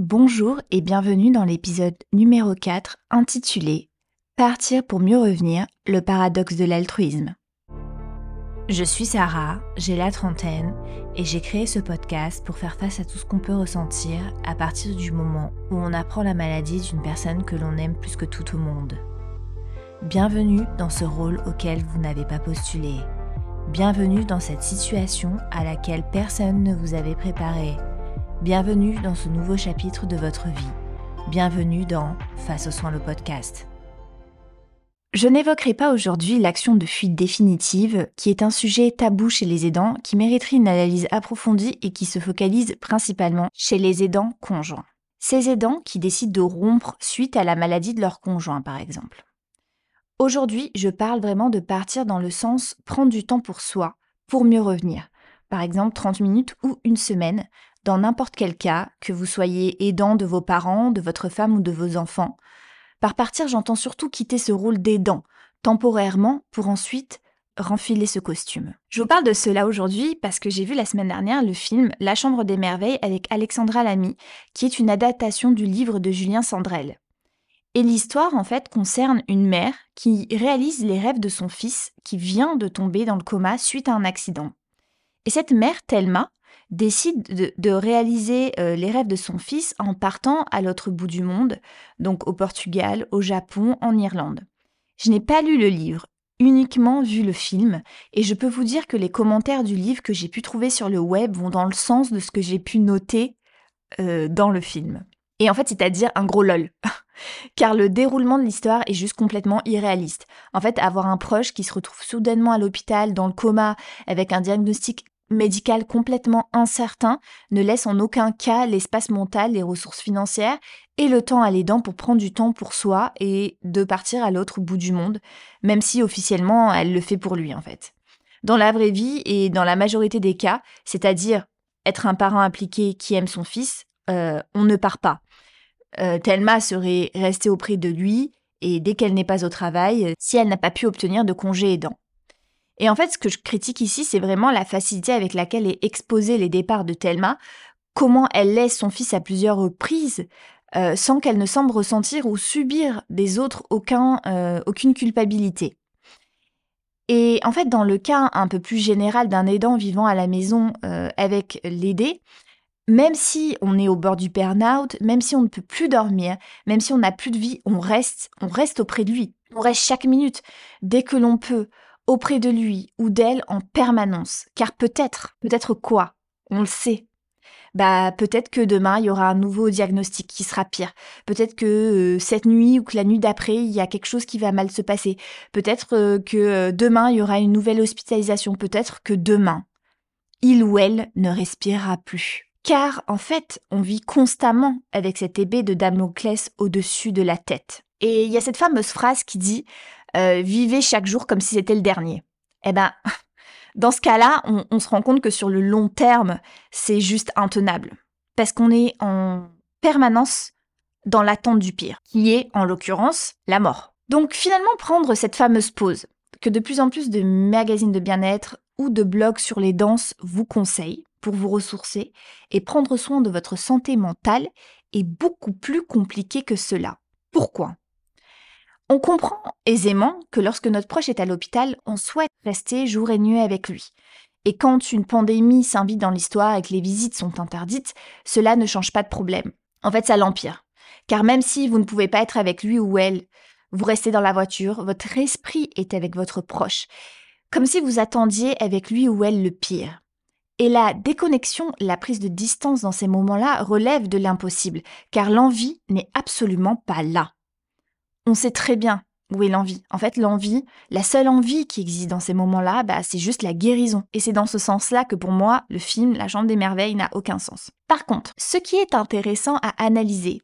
Bonjour et bienvenue dans l'épisode numéro 4 intitulé Partir pour mieux revenir, le paradoxe de l'altruisme. Je suis Sarah, j'ai la trentaine et j'ai créé ce podcast pour faire face à tout ce qu'on peut ressentir à partir du moment où on apprend la maladie d'une personne que l'on aime plus que tout au monde. Bienvenue dans ce rôle auquel vous n'avez pas postulé. Bienvenue dans cette situation à laquelle personne ne vous avait préparé Bienvenue dans ce nouveau chapitre de votre vie. Bienvenue dans Face aux soins le podcast. Je n'évoquerai pas aujourd'hui l'action de fuite définitive, qui est un sujet tabou chez les aidants, qui mériterait une analyse approfondie et qui se focalise principalement chez les aidants conjoints. Ces aidants qui décident de rompre suite à la maladie de leur conjoint, par exemple. Aujourd'hui, je parle vraiment de partir dans le sens prendre du temps pour soi, pour mieux revenir. Par exemple, 30 minutes ou une semaine, dans n'importe quel cas, que vous soyez aidant de vos parents, de votre femme ou de vos enfants. Par partir, j'entends surtout quitter ce rôle d'aidant, temporairement, pour ensuite renfiler ce costume. Je vous parle de cela aujourd'hui parce que j'ai vu la semaine dernière le film La Chambre des Merveilles avec Alexandra Lamy, qui est une adaptation du livre de Julien Sandrel. Et l'histoire, en fait, concerne une mère qui réalise les rêves de son fils qui vient de tomber dans le coma suite à un accident. Et cette mère, Thelma, décide de, réaliser euh, les rêves de son fils en partant à l'autre bout du monde, donc au Portugal, au Japon, en Irlande. Je n'ai pas lu le livre, uniquement vu le film, et je peux vous dire que les commentaires du livre que j'ai pu trouver sur le web vont dans le sens de ce que j'ai pu noter euh, dans le film. Et en fait, c'est-à-dire un gros lol. Car le déroulement de l'histoire est juste complètement irréaliste. En fait, avoir un proche qui se retrouve soudainement à l'hôpital, dans le coma, avec un diagnostic médical complètement incertain ne laisse en aucun cas l'espace mental, les ressources financières et le temps à l'aidant pour prendre du temps pour soi et de partir à l'autre bout du monde, même si officiellement elle le fait pour lui en fait. Dans la vraie vie et dans la majorité des cas, c'est-à-dire être un parent impliqué qui aime son fils, euh, on ne part pas. Euh, Thelma serait restée auprès de lui et dès qu'elle n'est pas au travail, si elle n'a pas pu obtenir de congé aidant. Et en fait, ce que je critique ici, c'est vraiment la facilité avec laquelle est exposé les départs de Thelma, comment elle laisse son fils à plusieurs reprises, euh, sans qu'elle ne semble ressentir ou subir des autres euh, aucune culpabilité. Et en fait, dans le cas un peu plus général d'un aidant vivant à la maison euh, avec l'aidé, même si on est au bord du burn-out, même si on ne peut plus dormir, même si on n'a plus de vie, on reste, on reste auprès de lui. On reste chaque minute, dès que l'on peut auprès de lui ou d'elle en permanence. Car peut-être, peut-être quoi? On le sait. Bah peut-être que demain il y aura un nouveau diagnostic qui sera pire. Peut-être que euh, cette nuit ou que la nuit d'après il y a quelque chose qui va mal se passer. Peut-être euh, que euh, demain il y aura une nouvelle hospitalisation. Peut-être que demain il ou elle ne respirera plus. Car en fait, on vit constamment avec cette épée de Damoclès au-dessus de la tête. Et il y a cette fameuse phrase qui dit euh, vivez chaque jour comme si c'était le dernier. Eh ben, dans ce cas-là, on, se rend compte que sur le long terme, c'est juste intenable. Parce qu'on est en permanence dans l'attente du pire, qui est, en l'occurrence, la mort. Donc finalement, prendre cette fameuse pause, que de plus en plus de magazines de bien-être ou de blogs sur les danses vous conseillent pour vous ressourcer et prendre soin de votre santé mentale est beaucoup plus compliqué que cela. Pourquoi? On comprend aisément que lorsque notre proche est à l'hôpital, on souhaite rester jour et nuit avec lui. Et quand une pandémie s'invite dans l'histoire et que les visites sont interdites, cela ne change pas de problème. En fait, ça l'empire. Car même si vous ne pouvez pas être avec lui ou elle, vous restez dans la voiture, votre esprit est avec votre proche, comme si vous attendiez avec lui ou elle le pire. Et la déconnexion, la prise de distance dans ces moments-là relève de l'impossible, car l'envie n'est absolument pas là on sait très bien où est l'envie. En fait, l'envie, la seule envie qui existe dans ces moments-là, bah, c'est juste la guérison. Et c'est dans ce sens-là que pour moi, le film La Chambre des Merveilles n'a aucun sens. Par contre, ce qui est intéressant à analyser,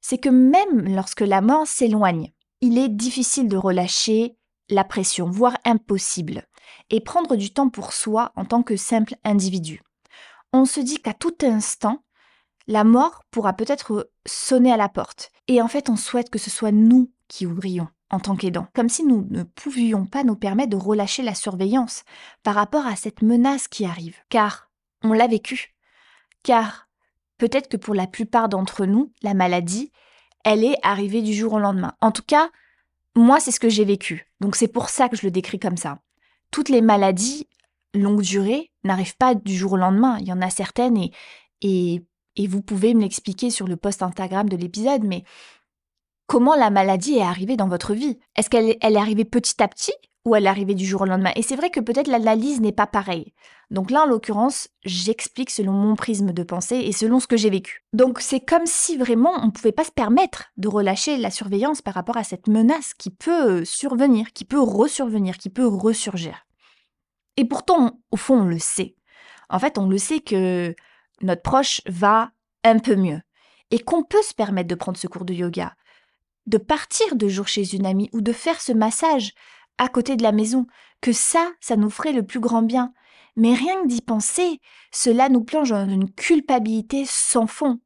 c'est que même lorsque la mort s'éloigne, il est difficile de relâcher la pression, voire impossible, et prendre du temps pour soi en tant que simple individu. On se dit qu'à tout instant, la mort pourra peut-être sonner à la porte. Et en fait, on souhaite que ce soit nous qui ouvrions en tant qu'aidants, comme si nous ne pouvions pas nous permettre de relâcher la surveillance par rapport à cette menace qui arrive. Car on l'a vécu. Car peut-être que pour la plupart d'entre nous, la maladie, elle est arrivée du jour au lendemain. En tout cas, moi, c'est ce que j'ai vécu. Donc c'est pour ça que je le décris comme ça. Toutes les maladies longue durée n'arrivent pas du jour au lendemain. Il y en a certaines et, et, et vous pouvez me l'expliquer sur le post Instagram de l'épisode, mais comment la maladie est arrivée dans votre vie? Est-ce qu'elle elle est arrivée petit à petit ou elle est arrivée du jour au lendemain? Et c'est vrai que peut-être l'analyse n'est pas pareille. Donc là, en l'occurrence, j'explique selon mon prisme de pensée et selon ce que j'ai vécu. Donc c'est comme si vraiment on ne pouvait pas se permettre de relâcher la surveillance par rapport à cette menace qui peut survenir, qui peut resurvenir, qui peut ressurgir. Et pourtant, au fond, on le sait. En fait, on le sait que notre proche va un peu mieux et qu'on peut se permettre de prendre ce cours de yoga, de partir de jour chez une amie ou de faire ce massage à côté de la maison, que ça, ça nous ferait le plus grand bien. Mais rien que d'y penser, cela nous plonge dans une culpabilité sans fond.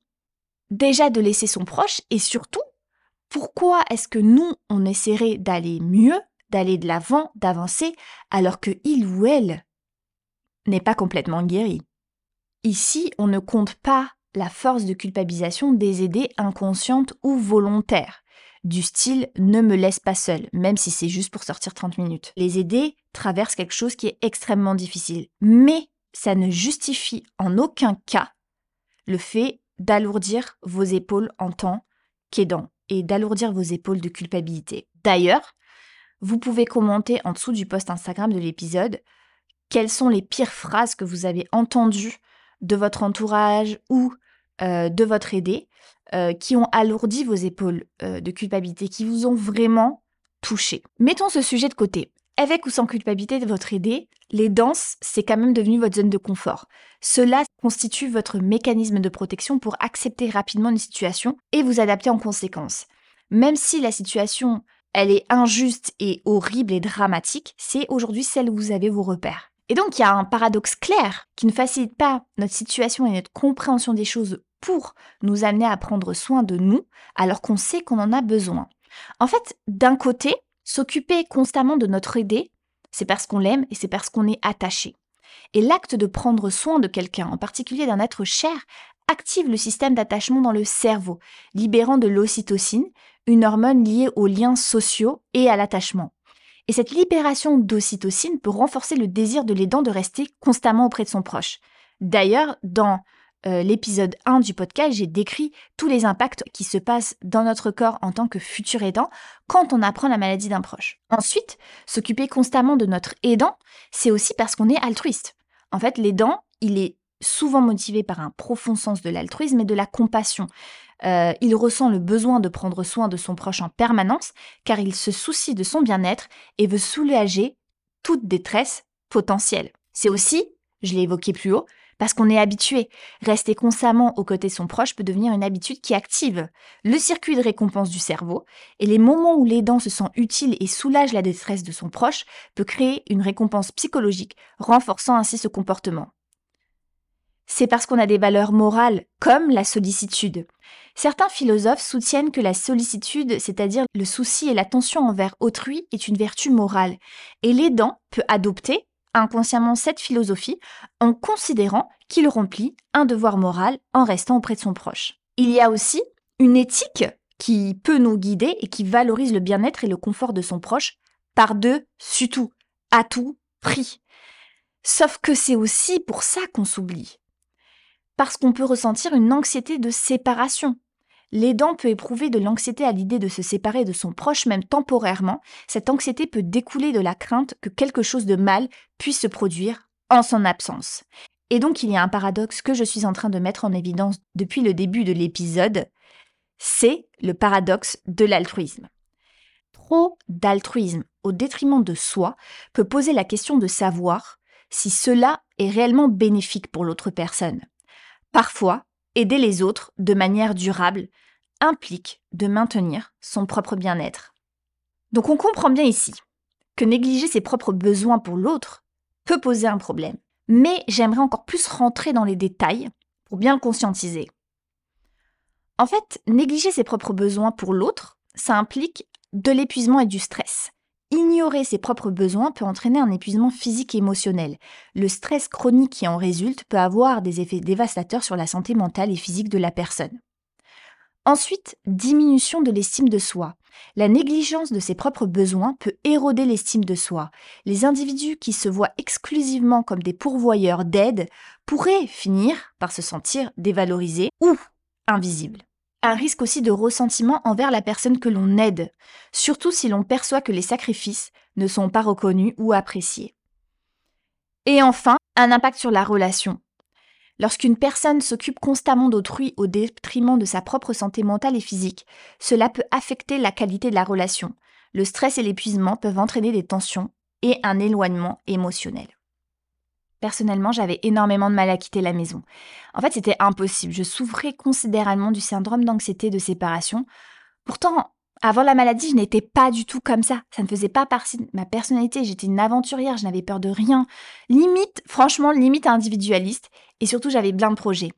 Déjà de laisser son proche et surtout, pourquoi est-ce que nous, on essaierait d'aller mieux d'aller de l'avant, d'avancer, alors que il ou elle n'est pas complètement guéri? Ici, on ne compte pas la force de culpabilisation des idées inconscientes ou volontaires, du style ne me laisse pas seule, même si c'est juste pour sortir 30 minutes. Les idées traversent quelque chose qui est extrêmement difficile, mais ça ne justifie en aucun cas le fait d'alourdir vos épaules en tant qu'aidant et d'alourdir vos épaules de culpabilité. D'ailleurs, vous pouvez commenter en dessous du post Instagram de l'épisode quelles sont les pires phrases que vous avez entendues de votre entourage ou euh, de votre aidé euh, qui ont alourdi vos épaules euh, de culpabilité, qui vous ont vraiment touché. Mettons ce sujet de côté. Avec ou sans culpabilité de votre aidé, les danses, c'est quand même devenu votre zone de confort. Cela constitue votre mécanisme de protection pour accepter rapidement une situation et vous adapter en conséquence. Même si la situation elle est injuste et horrible et dramatique, c'est aujourd'hui celle où vous avez vos repères. Et donc il y a un paradoxe clair qui ne facilite pas notre situation et notre compréhension des choses pour nous amener à prendre soin de nous alors qu'on sait qu'on en a besoin. En fait, d'un côté, s'occuper constamment de notre aidé, c'est parce qu'on l'aime et c'est parce qu'on est attaché. Et l'acte de prendre soin de quelqu'un, en particulier d'un être cher, active le système d'attachement dans le cerveau, libérant de l'ocytocine, une hormone liée aux liens sociaux et à l'attachement. Et cette libération d'ocytocine peut renforcer le désir de l'aidant de rester constamment auprès de son proche. D'ailleurs, dans euh, l'épisode 1 du podcast, j'ai décrit tous les impacts qui se passent dans notre corps en tant que futur aidant quand on apprend la maladie d'un proche. Ensuite, s'occuper constamment de notre aidant, c'est aussi parce qu'on est altruiste. En fait, l'aidant, il est souvent motivé par un profond sens de l'altruisme et de la compassion. Euh, il ressent le besoin de prendre soin de son proche en permanence car il se soucie de son bien-être et veut soulager toute détresse potentielle. C'est aussi, je l'ai évoqué plus haut, parce qu'on est habitué. Rester constamment aux côtés de son proche peut devenir une habitude qui active le circuit de récompense du cerveau, et les moments où l'aidant se sent utile et soulage la détresse de son proche peut créer une récompense psychologique, renforçant ainsi ce comportement c'est parce qu'on a des valeurs morales, comme la sollicitude. Certains philosophes soutiennent que la sollicitude, c'est-à-dire le souci et l'attention envers autrui, est une vertu morale, et l'aidant peut adopter inconsciemment cette philosophie en considérant qu'il remplit un devoir moral en restant auprès de son proche. Il y a aussi une éthique qui peut nous guider et qui valorise le bien-être et le confort de son proche par-dessus tout, à tout prix. Sauf que c'est aussi pour ça qu'on s'oublie parce qu'on peut ressentir une anxiété de séparation. L'aidant peut éprouver de l'anxiété à l'idée de se séparer de son proche même temporairement. Cette anxiété peut découler de la crainte que quelque chose de mal puisse se produire en son absence. Et donc il y a un paradoxe que je suis en train de mettre en évidence depuis le début de l'épisode, c'est le paradoxe de l'altruisme. Trop d'altruisme au détriment de soi peut poser la question de savoir si cela est réellement bénéfique pour l'autre personne. Parfois, aider les autres de manière durable implique de maintenir son propre bien-être. Donc on comprend bien ici que négliger ses propres besoins pour l'autre peut poser un problème. Mais j'aimerais encore plus rentrer dans les détails pour bien le conscientiser. En fait, négliger ses propres besoins pour l'autre, ça implique de l'épuisement et du stress. Ignorer ses propres besoins peut entraîner un épuisement physique et émotionnel. Le stress chronique qui en résulte peut avoir des effets dévastateurs sur la santé mentale et physique de la personne. Ensuite, diminution de l'estime de soi. La négligence de ses propres besoins peut éroder l'estime de soi. Les individus qui se voient exclusivement comme des pourvoyeurs d'aide pourraient finir par se sentir dévalorisés ou invisibles un risque aussi de ressentiment envers la personne que l'on aide, surtout si l'on perçoit que les sacrifices ne sont pas reconnus ou appréciés. Et enfin, un impact sur la relation. Lorsqu'une personne s'occupe constamment d'autrui au détriment de sa propre santé mentale et physique, cela peut affecter la qualité de la relation. Le stress et l'épuisement peuvent entraîner des tensions et un éloignement émotionnel. Personnellement, j'avais énormément de mal à quitter la maison. En fait, c'était impossible. Je souffrais considérablement du syndrome d'anxiété de séparation. Pourtant, avant la maladie, je n'étais pas du tout comme ça. Ça ne faisait pas partie de ma personnalité. J'étais une aventurière, je n'avais peur de rien. Limite, franchement, limite individualiste. Et surtout, j'avais plein de projets.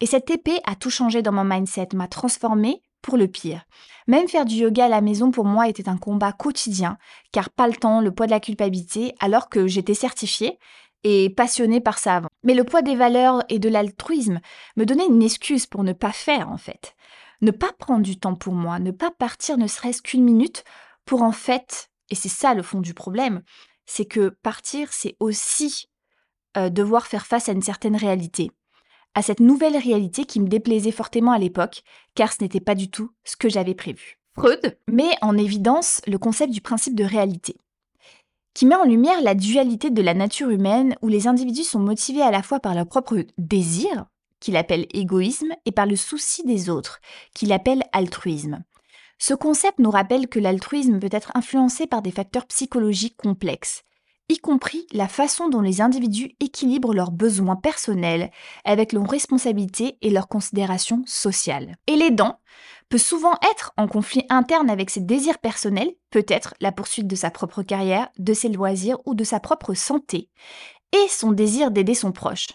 Et cette épée a tout changé dans mon mindset, m'a transformée pour le pire. Même faire du yoga à la maison pour moi était un combat quotidien, car pas le temps, le poids de la culpabilité, alors que j'étais certifiée et passionnée par ça avant. Mais le poids des valeurs et de l'altruisme me donnait une excuse pour ne pas faire en fait. Ne pas prendre du temps pour moi, ne pas partir ne serait-ce qu'une minute pour en fait, et c'est ça le fond du problème, c'est que partir c'est aussi euh, devoir faire face à une certaine réalité, à cette nouvelle réalité qui me déplaisait fortement à l'époque, car ce n'était pas du tout ce que j'avais prévu. Freud? Met en évidence le concept du principe de réalité qui met en lumière la dualité de la nature humaine où les individus sont motivés à la fois par leur propre désir, qu'il appelle égoïsme, et par le souci des autres, qu'il appelle altruisme. Ce concept nous rappelle que l'altruisme peut être influencé par des facteurs psychologiques complexes, y compris la façon dont les individus équilibrent leurs besoins personnels avec leurs responsabilités et leurs considérations sociales. Et l'aidant peut souvent être en conflit interne avec ses désirs personnels, peut-être la poursuite de sa propre carrière, de ses loisirs ou de sa propre santé, et son désir d'aider son proche.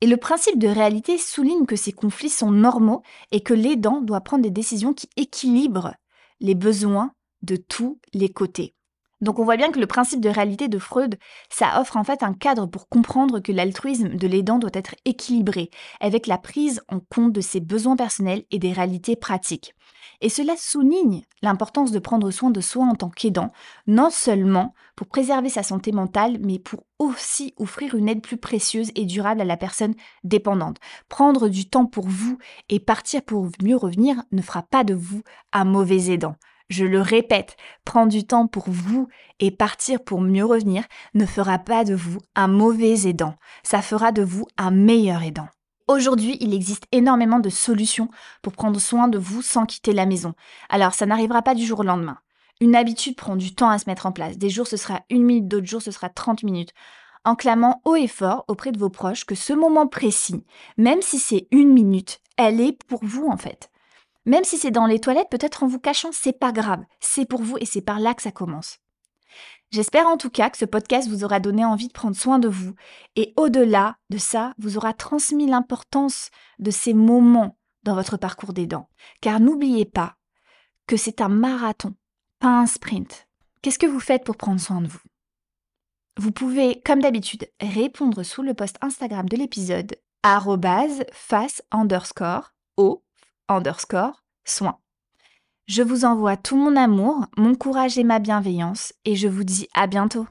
Et le principe de réalité souligne que ces conflits sont normaux et que l'aidant doit prendre des décisions qui équilibrent les besoins de tous les côtés. Donc on voit bien que le principe de réalité de Freud, ça offre en fait un cadre pour comprendre que l'altruisme de l'aidant doit être équilibré, avec la prise en compte de ses besoins personnels et des réalités pratiques. Et cela souligne l'importance de prendre soin de soi en tant qu'aidant, non seulement pour préserver sa santé mentale, mais pour aussi offrir une aide plus précieuse et durable à la personne dépendante. Prendre du temps pour vous et partir pour mieux revenir ne fera pas de vous un mauvais aidant. Je le répète, prendre du temps pour vous et partir pour mieux revenir ne fera pas de vous un mauvais aidant, ça fera de vous un meilleur aidant. Aujourd'hui, il existe énormément de solutions pour prendre soin de vous sans quitter la maison. Alors, ça n'arrivera pas du jour au lendemain. Une habitude prend du temps à se mettre en place. Des jours, ce sera une minute, d'autres jours, ce sera 30 minutes. En clamant haut et fort auprès de vos proches que ce moment précis, même si c'est une minute, elle est pour vous en fait. Même si c'est dans les toilettes, peut-être en vous cachant, c'est pas grave. C'est pour vous et c'est par là que ça commence. J'espère en tout cas que ce podcast vous aura donné envie de prendre soin de vous et au-delà de ça, vous aura transmis l'importance de ces moments dans votre parcours d'aidant. Car n'oubliez pas que c'est un marathon, pas un sprint. Qu'est-ce que vous faites pour prendre soin de vous? Vous pouvez, comme d'habitude, répondre sous le post Instagram de l'épisode face underscore au soin. Je vous envoie tout mon amour, mon courage et ma bienveillance et je vous dis à bientôt.